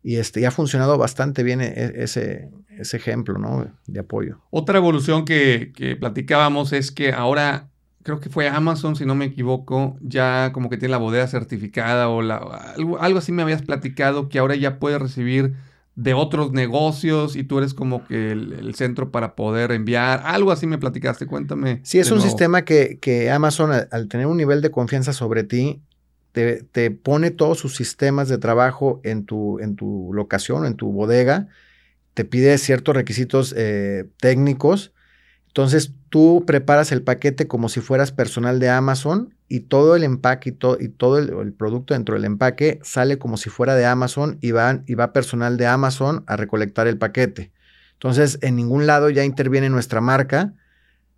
y, este, ha funcionado bastante bien e, e, ese, ese ejemplo ¿no? de apoyo. Otra evolución que, que platicábamos es que ahora creo que fue Amazon, si no me equivoco, ya como que tiene la bodega certificada o la, algo, así me habías platicado que ahora ya puedes recibir de otros negocios y tú eres como que el, centro para poder enviar. Algo así me platicaste, cuéntame. Sí, es un sistema que, que Amazon al, tener un nivel de confianza sobre ti, te, te, pone todos sus sistemas de trabajo en tu, en tu locación, en tu bodega, te pide ciertos requisitos eh, técnicos entonces tú preparas el paquete como si fueras personal de Amazon y todo el empaque y, todo el, producto dentro del empaque sale como si fuera de Amazon y va, y va personal de Amazon a recolectar el paquete. Entonces en ningún lado ya interviene nuestra marca.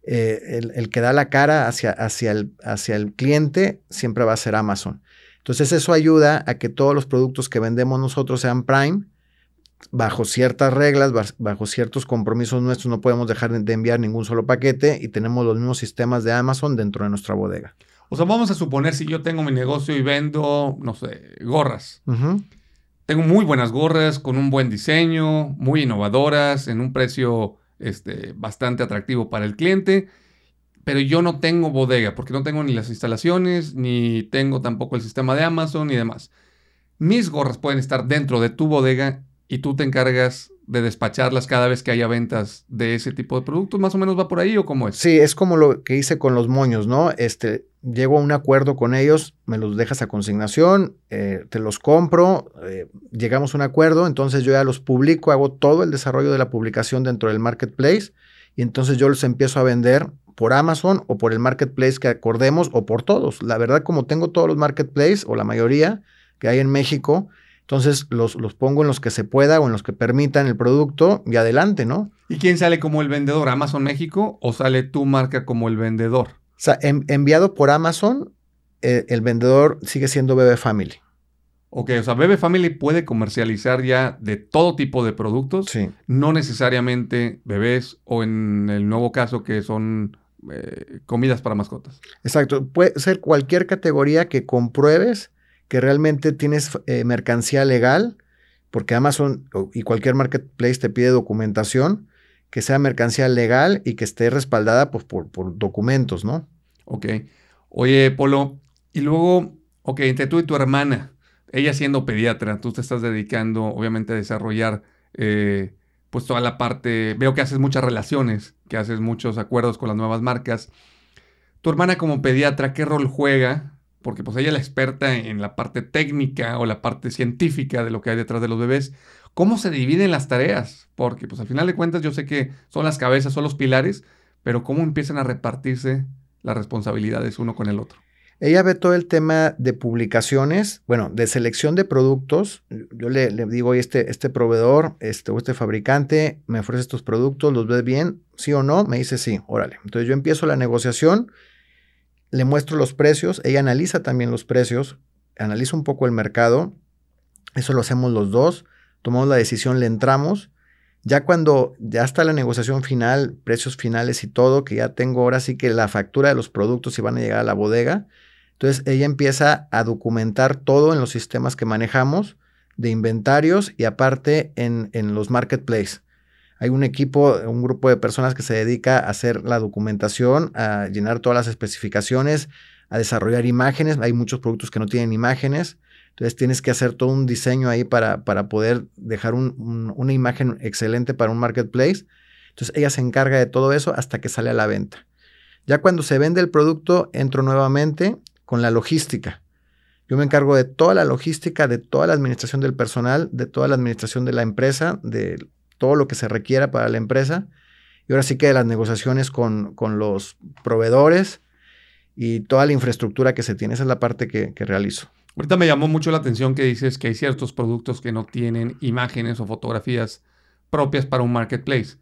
Eh, el, que da la cara hacia, el, hacia el cliente siempre va a ser Amazon. Entonces eso ayuda a que todos los productos que vendemos nosotros sean Prime bajo ciertas reglas, bajo ciertos compromisos nuestros, no podemos dejar de enviar ningún solo paquete y tenemos los mismos sistemas de Amazon dentro de nuestra bodega. O sea, vamos a suponer si yo tengo mi negocio y vendo, no sé, gorras. Tengo muy buenas gorras con un buen diseño, muy innovadoras, en un precio este, bastante atractivo para el cliente, pero yo no tengo bodega porque no tengo ni las instalaciones, ni tengo tampoco el sistema de Amazon y demás. Mis gorras pueden estar dentro de tu bodega y tú te encargas de despacharlas cada vez que haya ventas de ese tipo de productos, más o menos va por ahí o cómo es? Sí, es como lo que hice con los moños, ¿no? Este, llego a un acuerdo con ellos, me los dejas a consignación, eh, te los compro, eh, llegamos a un acuerdo, entonces yo ya los publico, hago todo el desarrollo de la publicación dentro del marketplace y entonces yo los empiezo a vender por Amazon o por el marketplace que acordemos o por todos. La verdad, como tengo todos los marketplaces o la mayoría que hay en México, entonces los, los, pongo en los que se pueda o en los que permitan el producto y adelante, ¿no? ¿Y quién sale como el vendedor? ¿Amazon México o sale tu marca como el vendedor? O sea, enviado por Amazon, eh, el vendedor sigue siendo Bebe Family. Ok, o sea, Bebe Family puede comercializar ya de todo tipo de productos, sí. no necesariamente bebés o en el nuevo caso que son eh, comidas para mascotas. Exacto, puede ser cualquier categoría que compruebes que realmente tienes eh, mercancía legal, porque Amazon y cualquier marketplace te pide documentación, que sea mercancía legal y que esté respaldada pues, por, documentos, ¿no? Ok. Oye, Polo, y luego, ok, entre tú y tu hermana, ella siendo pediatra, tú te estás dedicando obviamente a desarrollar eh, pues toda la parte, veo que haces muchas relaciones, que haces muchos acuerdos con las nuevas marcas. Tu hermana como pediatra, ¿qué rol juega porque pues ella es la experta en la parte técnica o la parte científica de lo que hay detrás de los bebés. ¿Cómo se dividen las tareas? Porque pues al final de cuentas yo sé que son las cabezas, son los pilares, pero ¿cómo empiezan a repartirse las responsabilidades uno con el otro? Ella ve todo el tema de publicaciones, bueno, de selección de productos. Yo le, digo, este, este proveedor este, o este fabricante me ofrece estos productos, ¿los ves bien? ¿Sí o no? Me dice sí, órale. Entonces yo empiezo la negociación le muestro los precios, ella analiza también los precios, analiza un poco el mercado, eso lo hacemos los dos, tomamos la decisión, le entramos, ya cuando ya está la negociación final, precios finales y todo, que ya tengo ahora sí que la factura de los productos y van a llegar a la bodega, entonces ella empieza a documentar todo en los sistemas que manejamos de inventarios y aparte en, en los marketplaces. Hay un equipo, un grupo de personas que se dedica a hacer la documentación, a llenar todas las especificaciones, a desarrollar imágenes. Hay muchos productos que no tienen imágenes. Entonces tienes que hacer todo un diseño ahí para, para poder dejar una imagen excelente para un marketplace. Entonces ella se encarga de todo eso hasta que sale a la venta. Ya cuando se vende el producto, entro nuevamente con la logística. Yo me encargo de toda la logística, de toda la administración del personal, de toda la administración de la empresa, de todo lo que se requiera para la empresa. Y ahora sí que las negociaciones con, con los proveedores y toda la infraestructura que se tiene, esa es la parte que, que realizo. Ahorita me llamó mucho la atención que dices que hay ciertos productos que no tienen imágenes o fotografías propias para un marketplace.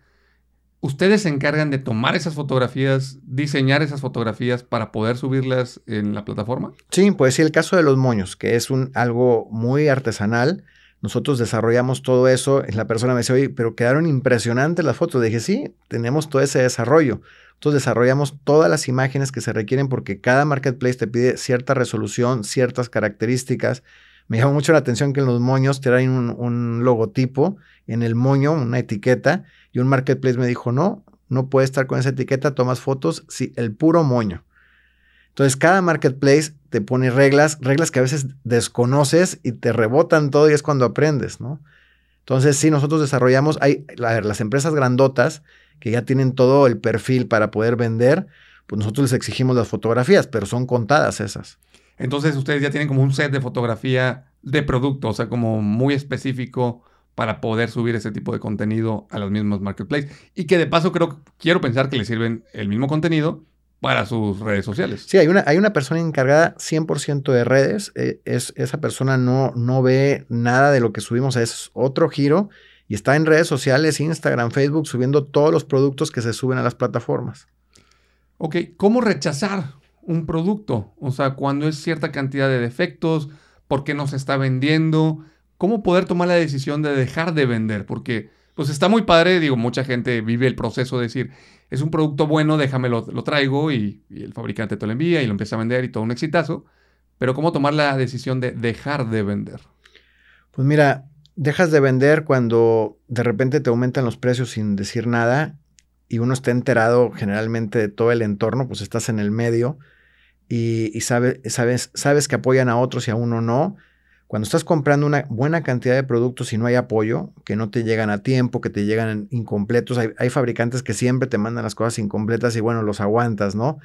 ¿Ustedes se encargan de tomar esas fotografías, diseñar esas fotografías para poder subirlas en la plataforma? Sí, pues sí, el caso de los moños, que es un, algo muy artesanal. Nosotros desarrollamos todo eso. La persona me dice, oye, pero quedaron impresionantes las fotos. Dije, sí, tenemos todo ese desarrollo. Nosotros desarrollamos todas las imágenes que se requieren porque cada marketplace te pide cierta resolución, ciertas características. Me llamó mucho la atención que en los moños te un, un logotipo, en el moño, una etiqueta, y un marketplace me dijo, no, no puede estar con esa etiqueta, tomas fotos, sí, el puro moño. Entonces, cada marketplace te pone reglas, reglas que a veces desconoces y te rebotan todo y es cuando aprendes, ¿no? Entonces, sí, nosotros desarrollamos, hay, a ver, las empresas grandotas que ya tienen todo el perfil para poder vender, pues nosotros les exigimos las fotografías, pero son contadas esas. Entonces, ustedes ya tienen como un set de fotografía de producto, o sea, como muy específico para poder subir ese tipo de contenido a los mismos marketplaces. Y que de paso creo, quiero pensar que le sirven el mismo contenido para sus redes sociales. Sí, hay una, hay una persona encargada 100% de redes. Eh, es, esa persona no, no ve nada de lo que subimos, es otro giro y está en redes sociales, Instagram, Facebook, subiendo todos los productos que se suben a las plataformas. Ok, ¿cómo rechazar un producto? O sea, cuando es cierta cantidad de defectos, ¿por qué no se está vendiendo? ¿Cómo poder tomar la decisión de dejar de vender? Porque, pues está muy padre, digo, mucha gente vive el proceso de decir, es un producto bueno, déjame lo, traigo y, y, el fabricante te lo envía y lo empieza a vender y todo un exitazo. Pero ¿cómo tomar la decisión de dejar de vender? Pues mira, dejas de vender cuando de repente te aumentan los precios sin decir nada y uno está enterado generalmente de todo el entorno, pues estás en el medio y, sabes, sabes que apoyan a otros y a uno no. Cuando estás comprando una buena cantidad de productos y no hay apoyo, que no te llegan a tiempo, que te llegan incompletos, hay, fabricantes que siempre te mandan las cosas incompletas y bueno, los aguantas, ¿no?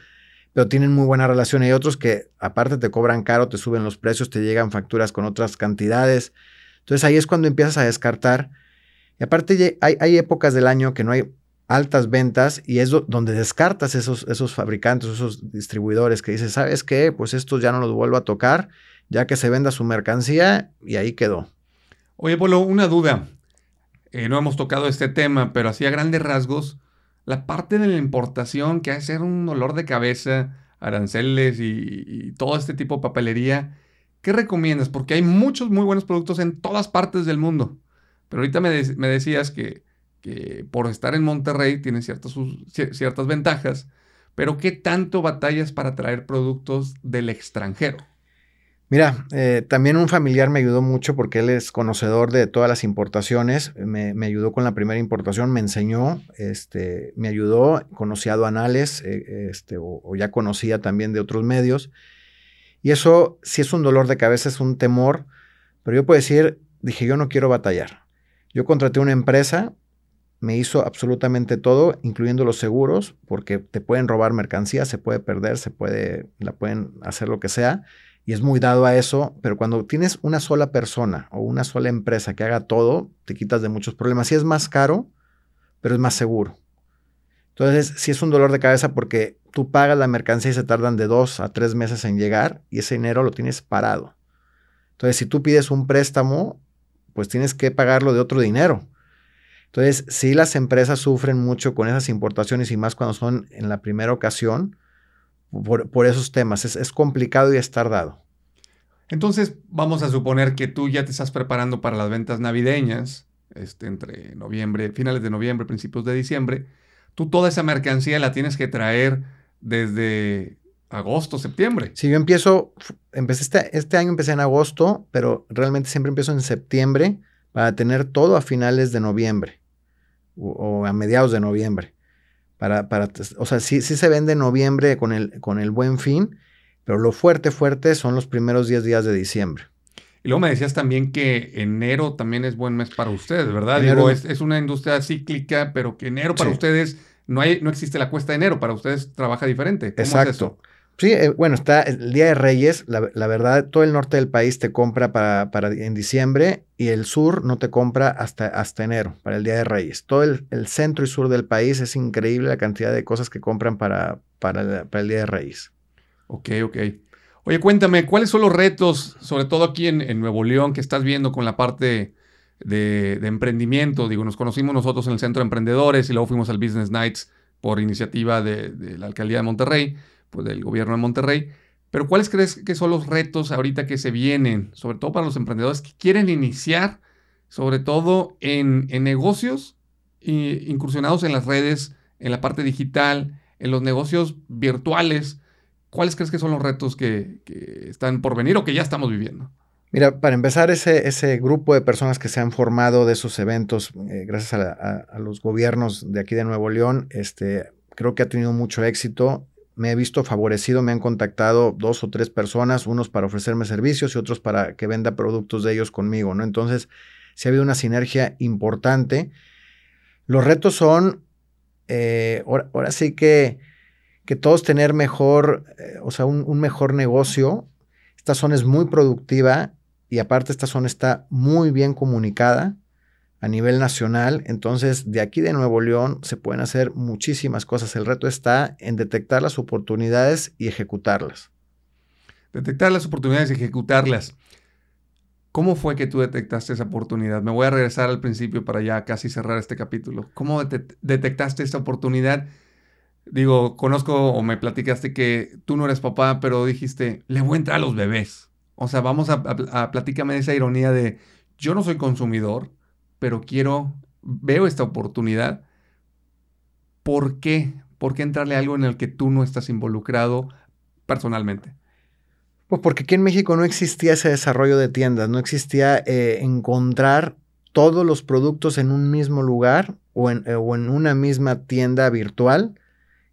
Pero tienen muy buena relación. Hay otros que aparte te cobran caro, te suben los precios, te llegan facturas con otras cantidades. Entonces ahí es cuando empiezas a descartar. Y aparte hay, hay épocas del año que no hay altas ventas y es donde descartas esos, esos fabricantes, esos distribuidores que dices, ¿sabes qué? Pues estos ya no los vuelvo a tocar, ya que se venda su mercancía y ahí quedó. Oye, Polo, una duda. Eh, no hemos tocado este tema, pero así a grandes rasgos, la parte de la importación que hace un dolor de cabeza, aranceles y, y todo este tipo de papelería, ¿qué recomiendas? Porque hay muchos muy buenos productos en todas partes del mundo. Pero ahorita me, me decías que, que, por estar en Monterrey tiene ciertas, ciertas ventajas, pero ¿qué tanto batallas para traer productos del extranjero? Mira, eh, también un familiar me ayudó mucho porque él es conocedor de todas las importaciones. Me, ayudó con la primera importación, me enseñó, este, me ayudó, conocía aduanales, eh, este, o, o, ya conocía también de otros medios. Y eso sí es un dolor de cabeza, es un temor, pero yo puedo decir, dije, yo no quiero batallar. Yo contraté una empresa, me hizo absolutamente todo, incluyendo los seguros, porque te pueden robar mercancía, se puede perder, se puede, la pueden hacer lo que sea, y es muy dado a eso, pero cuando tienes una sola persona o una sola empresa que haga todo, te quitas de muchos problemas. Sí es más caro, pero es más seguro. Entonces, sí es un dolor de cabeza porque tú pagas la mercancía y se tardan de dos a tres meses en llegar y ese dinero lo tienes parado. Entonces, si tú pides un préstamo, pues tienes que pagarlo de otro dinero. Entonces, sí las empresas sufren mucho con esas importaciones y más cuando son en la primera ocasión por, esos temas. Es, es complicado y es tardado. Entonces, vamos a suponer que tú ya te estás preparando para las ventas navideñas, este, entre noviembre, finales de noviembre, principios de diciembre tú toda esa mercancía la tienes que traer desde agosto, septiembre. Sí, yo empiezo, empecé este, este año empecé en agosto, pero realmente siempre empiezo en septiembre para tener todo a finales de noviembre o, a mediados de noviembre. Para, para, o sea, sí, sí se vende en noviembre con el, con el buen fin, pero lo fuerte, fuerte son los primeros 10 días de diciembre. Y luego me decías también que enero también es buen mes para ustedes, ¿verdad? Digo, es, es, una industria cíclica, pero que enero para sí. ustedes no, hay, no existe la cuesta de enero, para ustedes trabaja diferente. Exacto. Es Sí, eh, bueno, está el Día de Reyes, la, verdad, todo el norte del país te compra para, en diciembre y el sur no te compra hasta, hasta enero, para el Día de Reyes. Todo el, centro y sur del país es increíble la cantidad de cosas que compran para, para, el Día de Reyes. Ok, ok. Oye, cuéntame, ¿cuáles son los retos, sobre todo aquí en, Nuevo León, que estás viendo con la parte de, emprendimiento? Digo, nos conocimos nosotros en el Centro de Emprendedores y luego fuimos al Business Nights por iniciativa de la Alcaldía de Monterrey pues, del gobierno de Monterrey. Pero ¿cuáles crees que son los retos ahorita que se vienen, sobre todo para los emprendedores que quieren iniciar, sobre todo en, negocios incursionados en las redes, en la parte digital, en los negocios virtuales? ¿Cuáles crees que son los retos que, están por venir o que ya estamos viviendo? Mira, para empezar, ese, ese grupo de personas que se han formado de esos eventos, eh, gracias a, a, los gobiernos de aquí de Nuevo León, este, creo que ha tenido mucho éxito me he visto favorecido, me han contactado dos o tres personas, unos para ofrecerme servicios y otros para que venda productos de ellos conmigo, ¿no? Entonces, sí ha habido una sinergia importante. Los retos son, eh, ahora, sí que, que todos tener mejor, eh, o sea, un, un mejor negocio. Esta zona es muy productiva y aparte esta zona está muy bien comunicada a nivel nacional. Entonces, de aquí de Nuevo León se pueden hacer muchísimas cosas. El reto está en detectar las oportunidades y ejecutarlas. Detectar las oportunidades y ejecutarlas. ¿Cómo fue que tú detectaste esa oportunidad? Me voy a regresar al principio para ya casi cerrar este capítulo. ¿Cómo detectaste esa oportunidad? Digo, conozco o me platicaste que tú no eres papá, pero dijiste, le voy a entrar a los bebés. O sea, vamos a, a, a esa ironía de, yo no soy consumidor, pero quiero, veo esta oportunidad. ¿Por qué? ¿Por qué entrarle a algo en el que tú no estás involucrado personalmente? Pues porque aquí en México no existía ese desarrollo de tiendas, no existía eh, encontrar todos los productos en un mismo lugar o en, eh, o en una misma tienda virtual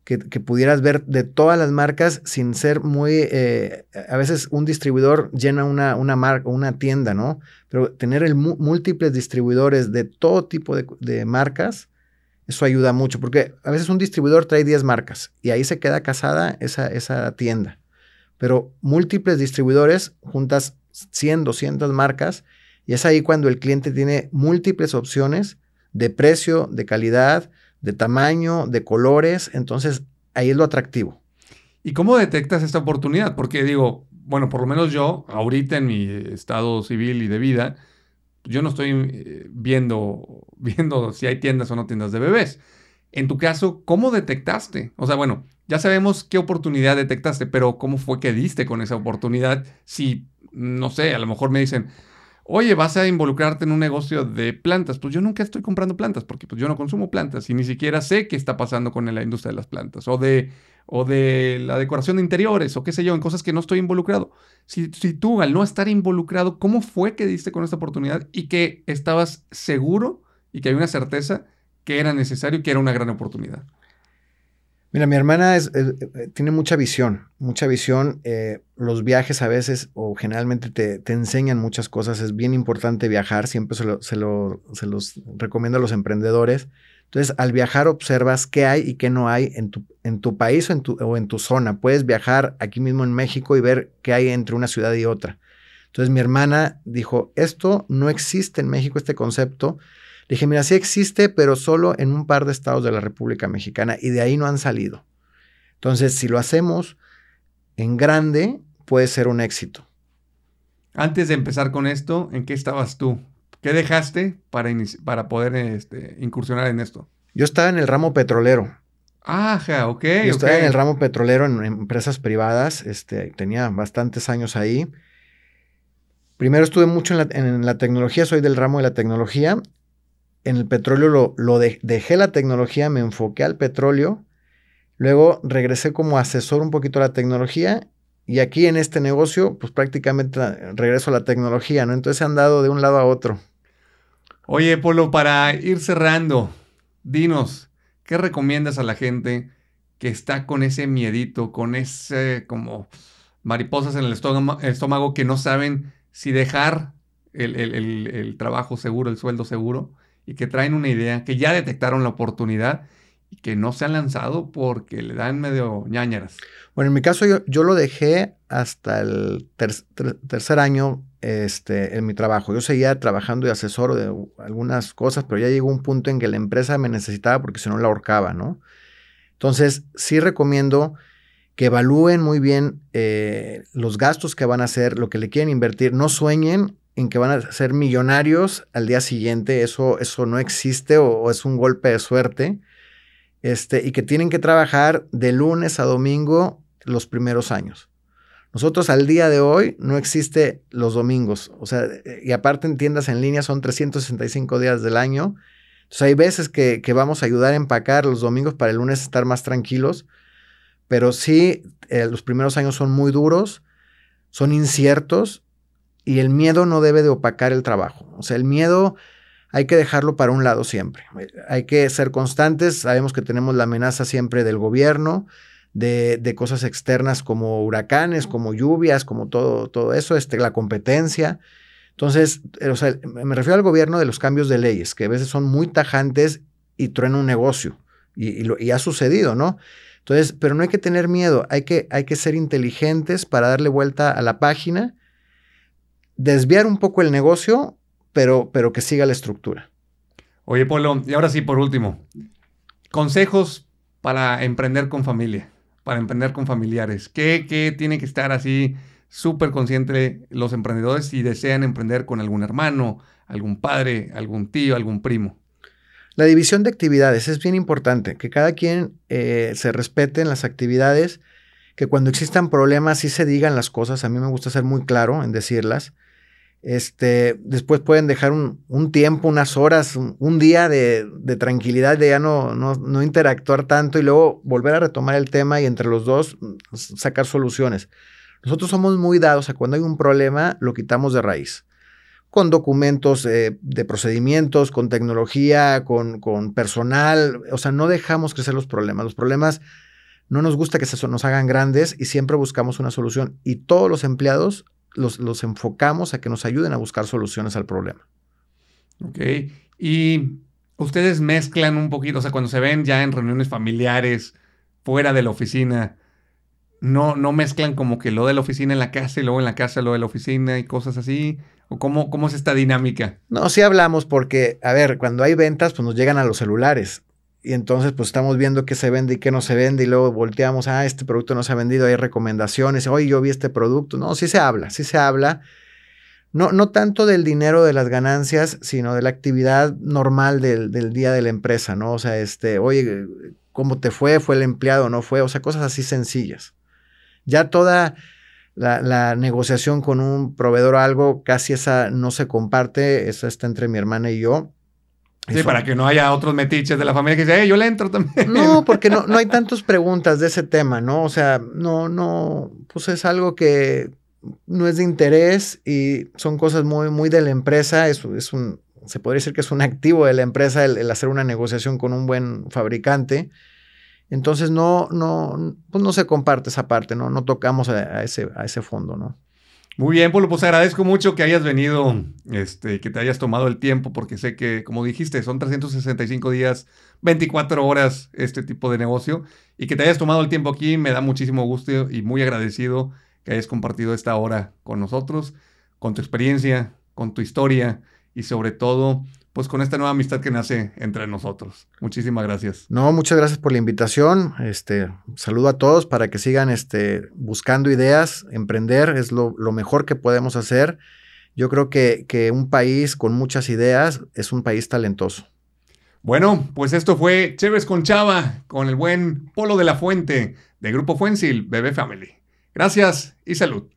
que, pudieras ver de todas las marcas sin ser muy, eh, a veces un distribuidor llena una, una marca, una tienda, ¿no? Pero tener el múltiples distribuidores de todo tipo de, marcas, eso ayuda mucho, porque a veces un distribuidor trae 10 marcas y ahí se queda casada esa, esa tienda. Pero múltiples distribuidores juntas 100, 200 marcas y es ahí cuando el cliente tiene múltiples opciones de precio, de calidad, de tamaño, de colores, entonces ahí es lo atractivo. ¿Y cómo detectas esta oportunidad? Porque digo, bueno, por lo menos yo, ahorita en mi estado civil y de vida, yo no estoy eh, viendo, <laughs> viendo si hay tiendas o no tiendas de bebés. En tu caso, ¿cómo detectaste? O sea, bueno, ya sabemos qué oportunidad detectaste, pero ¿cómo fue que diste con esa oportunidad? Si, no sé, a lo mejor me dicen, oye, vas a involucrarte en un negocio de plantas. Pues yo nunca estoy comprando plantas porque pues, yo no consumo plantas y ni siquiera sé qué está pasando con la industria de las plantas o de, o de la decoración de interiores o qué sé yo, en cosas que no estoy involucrado. Si, si tú al no estar involucrado, ¿cómo fue que diste con esta oportunidad y que estabas seguro y que hay una certeza que era necesario y que era una gran oportunidad? Mira, mi hermana eh, eh, tiene mucha visión, mucha visión. Eh, los viajes a veces o generalmente te, enseñan muchas cosas. Es bien importante viajar, siempre se, se, los recomiendo a los emprendedores. Entonces, al viajar observas qué hay y qué no hay en tu, en tu país o en tu, o en tu zona. Puedes viajar aquí mismo en México y ver qué hay entre una ciudad y otra. Entonces, mi hermana dijo, esto no existe en México, este concepto dije, mira, sí existe, pero solo en un par de estados de la República Mexicana y de ahí no han salido. Entonces, si lo hacemos en grande, puede ser un éxito. Antes de empezar con esto, ¿en qué estabas tú? ¿Qué dejaste para, para poder este, incursionar en esto? Yo estaba en el ramo petrolero. Ajá, ok. Yo estaba en el ramo petrolero en empresas privadas, este, tenía bastantes años ahí. Primero estuve mucho en la, en la, tecnología, soy del ramo de la tecnología en el petróleo lo, dejé la tecnología, me enfoqué al petróleo, luego regresé como asesor un poquito a la tecnología y aquí en este negocio pues prácticamente regreso a la tecnología, ¿no? Entonces han dado de un lado a otro. Oye, Polo, para ir cerrando, dinos, ¿qué recomiendas a la gente que está con ese miedito, con ese como mariposas en el estómago, que no saben si dejar el trabajo seguro, el sueldo seguro? Y que traen una idea, que ya detectaron la oportunidad y que no se han lanzado porque le dan medio ñañaras. Bueno, en mi caso yo, lo dejé hasta el tercer año este, en mi trabajo. Yo seguía trabajando de asesor de algunas cosas, pero ya llegó un punto en que la empresa me necesitaba porque si no la ahorcaba, ¿no? Entonces, sí recomiendo que evalúen muy bien eh, los gastos que van a hacer, lo que le quieren invertir. No sueñen en que van a ser millonarios al día siguiente. Eso, eso no existe o, es un golpe de suerte. Este, y que tienen que trabajar de lunes a domingo los primeros años. Nosotros al día de hoy no existe los domingos. O sea, y aparte en tiendas en línea son 365 días del año. Entonces hay veces que, que vamos a ayudar a empacar los domingos para el lunes estar más tranquilos pero sí, eh, los primeros años son muy duros, son inciertos y el miedo no debe de opacar el trabajo. O sea, el miedo hay que dejarlo para un lado siempre. Hay que ser constantes. Sabemos que tenemos la amenaza siempre del gobierno, de, de cosas externas como huracanes, como lluvias, como todo, todo eso, este, la competencia. Entonces, eh, o sea, me refiero al gobierno de los cambios de leyes, que a veces son muy tajantes y truenan un negocio. Y, y, y ha sucedido, ¿no? Entonces, pero no hay que tener miedo, hay que, hay que ser inteligentes para darle vuelta a la página, desviar un poco el negocio, pero, pero que siga la estructura. Oye, Polo, y ahora sí, por último, consejos para emprender con familia, para emprender con familiares. ¿Qué, qué tiene que estar así súper consciente los emprendedores si desean emprender con algún hermano, algún padre, algún tío, algún primo? La división de actividades es bien importante, que cada quien eh, se respete en las actividades, que cuando existan problemas sí se digan las cosas. A mí me gusta ser muy claro en decirlas. Este, después pueden dejar un, tiempo, unas horas, un, día de, tranquilidad, de ya no, interactuar tanto y luego volver a retomar el tema y entre los dos mm, sacar soluciones. Nosotros somos muy dados a cuando hay un problema, lo quitamos de raíz con documentos eh, de procedimientos, con tecnología, con, con, personal. O sea, no dejamos crecer los problemas. Los problemas no nos gusta que se nos hagan grandes y siempre buscamos una solución. Y todos los empleados los, los enfocamos a que nos ayuden a buscar soluciones al problema. Ok. Y ustedes mezclan un poquito, o sea, cuando se ven ya en reuniones familiares, fuera de la oficina, no, no mezclan como que lo de la oficina en la casa y luego en la casa lo de la oficina y cosas así. ¿O cómo, cómo es esta dinámica? No, sí hablamos porque, a ver, cuando hay ventas, pues nos llegan a los celulares. Y entonces, pues estamos viendo qué se vende y qué no se vende. Y luego volteamos, ah, este producto no se ha vendido, hay recomendaciones. Oye, yo vi este producto. No, sí se habla, sí se habla. No, no tanto del dinero de las ganancias, sino de la actividad normal del, del día de la empresa, ¿no? O sea, este, oye, ¿cómo te fue? ¿Fue el empleado? ¿No fue? O sea, cosas así sencillas. Ya toda la, negociación con un proveedor o algo, casi esa no se comparte, esa está entre mi hermana y yo. Sí, para que no haya otros metiches de la familia que dicen, hey, yo le entro también. No, porque no, no hay tantas preguntas de ese tema, ¿no? O sea, no, no, pues es algo que no es de interés y son cosas muy, muy de la empresa. Es, es un, se podría decir que es un activo de la empresa el hacer una negociación con un buen fabricante. Entonces no, no, pues no se comparte esa parte, ¿no? No tocamos a, ese, a ese fondo, ¿no? Muy bien, Polo, pues agradezco mucho que hayas venido, este, que te hayas tomado el tiempo, porque sé que, como dijiste, son 365 días, 24 horas este tipo de negocio, y que te hayas tomado el tiempo aquí, me da muchísimo gusto y muy agradecido que hayas compartido esta hora con nosotros, con tu experiencia, con tu historia y sobre todo pues con esta nueva amistad que nace entre nosotros. Muchísimas gracias. No, muchas gracias por la invitación. Este, saludo a todos para que sigan este, buscando ideas, emprender es lo, mejor que podemos hacer. Yo creo que, que un país con muchas ideas es un país talentoso. Bueno, pues esto fue Chévez con Chava, con el buen Polo de la Fuente, de Grupo Fuensil, Bebé Family. Gracias y salud.